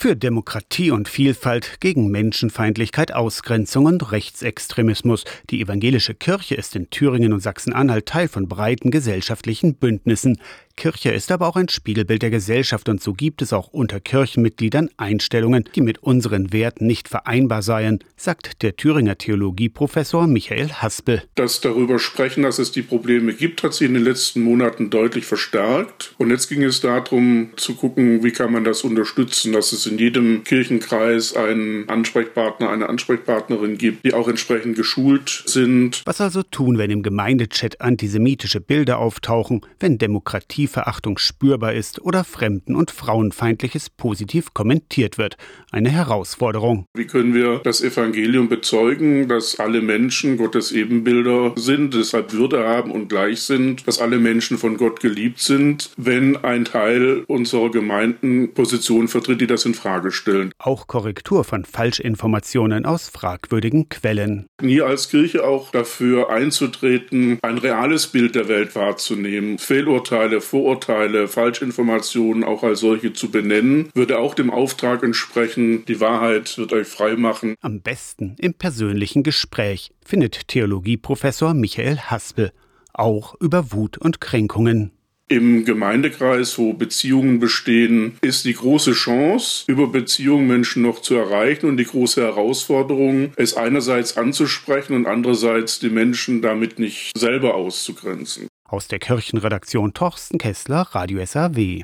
Für Demokratie und Vielfalt, gegen Menschenfeindlichkeit, Ausgrenzung und Rechtsextremismus. Die evangelische Kirche ist in Thüringen und Sachsen-Anhalt Teil von breiten gesellschaftlichen Bündnissen. Kirche ist aber auch ein Spiegelbild der Gesellschaft und so gibt es auch unter Kirchenmitgliedern Einstellungen, die mit unseren Werten nicht vereinbar seien, sagt der Thüringer Theologieprofessor Michael Haspel. Das darüber sprechen, dass es die Probleme gibt, hat sich in den letzten Monaten deutlich verstärkt. Und jetzt ging es darum zu gucken, wie kann man das unterstützen, dass es in jedem Kirchenkreis einen Ansprechpartner, eine Ansprechpartnerin gibt, die auch entsprechend geschult sind. Was also tun, wenn im Gemeindechat antisemitische Bilder auftauchen, wenn Demokratieverachtung spürbar ist oder Fremden- und Frauenfeindliches positiv kommentiert wird? Eine Herausforderung. Wie können wir das Evangelium bezeugen, dass alle Menschen Gottes Ebenbilder sind, deshalb Würde haben und gleich sind, dass alle Menschen von Gott geliebt sind, wenn ein Teil unserer Gemeinden Positionen vertritt, die das in Frage stellen. Auch Korrektur von Falschinformationen aus fragwürdigen Quellen. Nie als Kirche auch dafür einzutreten, ein reales Bild der Welt wahrzunehmen, Fehlurteile, Vorurteile, Falschinformationen auch als solche zu benennen, würde auch dem Auftrag entsprechen, die Wahrheit wird euch frei machen. Am besten im persönlichen Gespräch, findet Theologieprofessor Michael Haspel, auch über Wut und Kränkungen. Im Gemeindekreis, wo Beziehungen bestehen, ist die große Chance, über Beziehungen Menschen noch zu erreichen und die große Herausforderung, es einerseits anzusprechen und andererseits die Menschen damit nicht selber auszugrenzen. Aus der Kirchenredaktion Torsten Kessler, Radio SAW.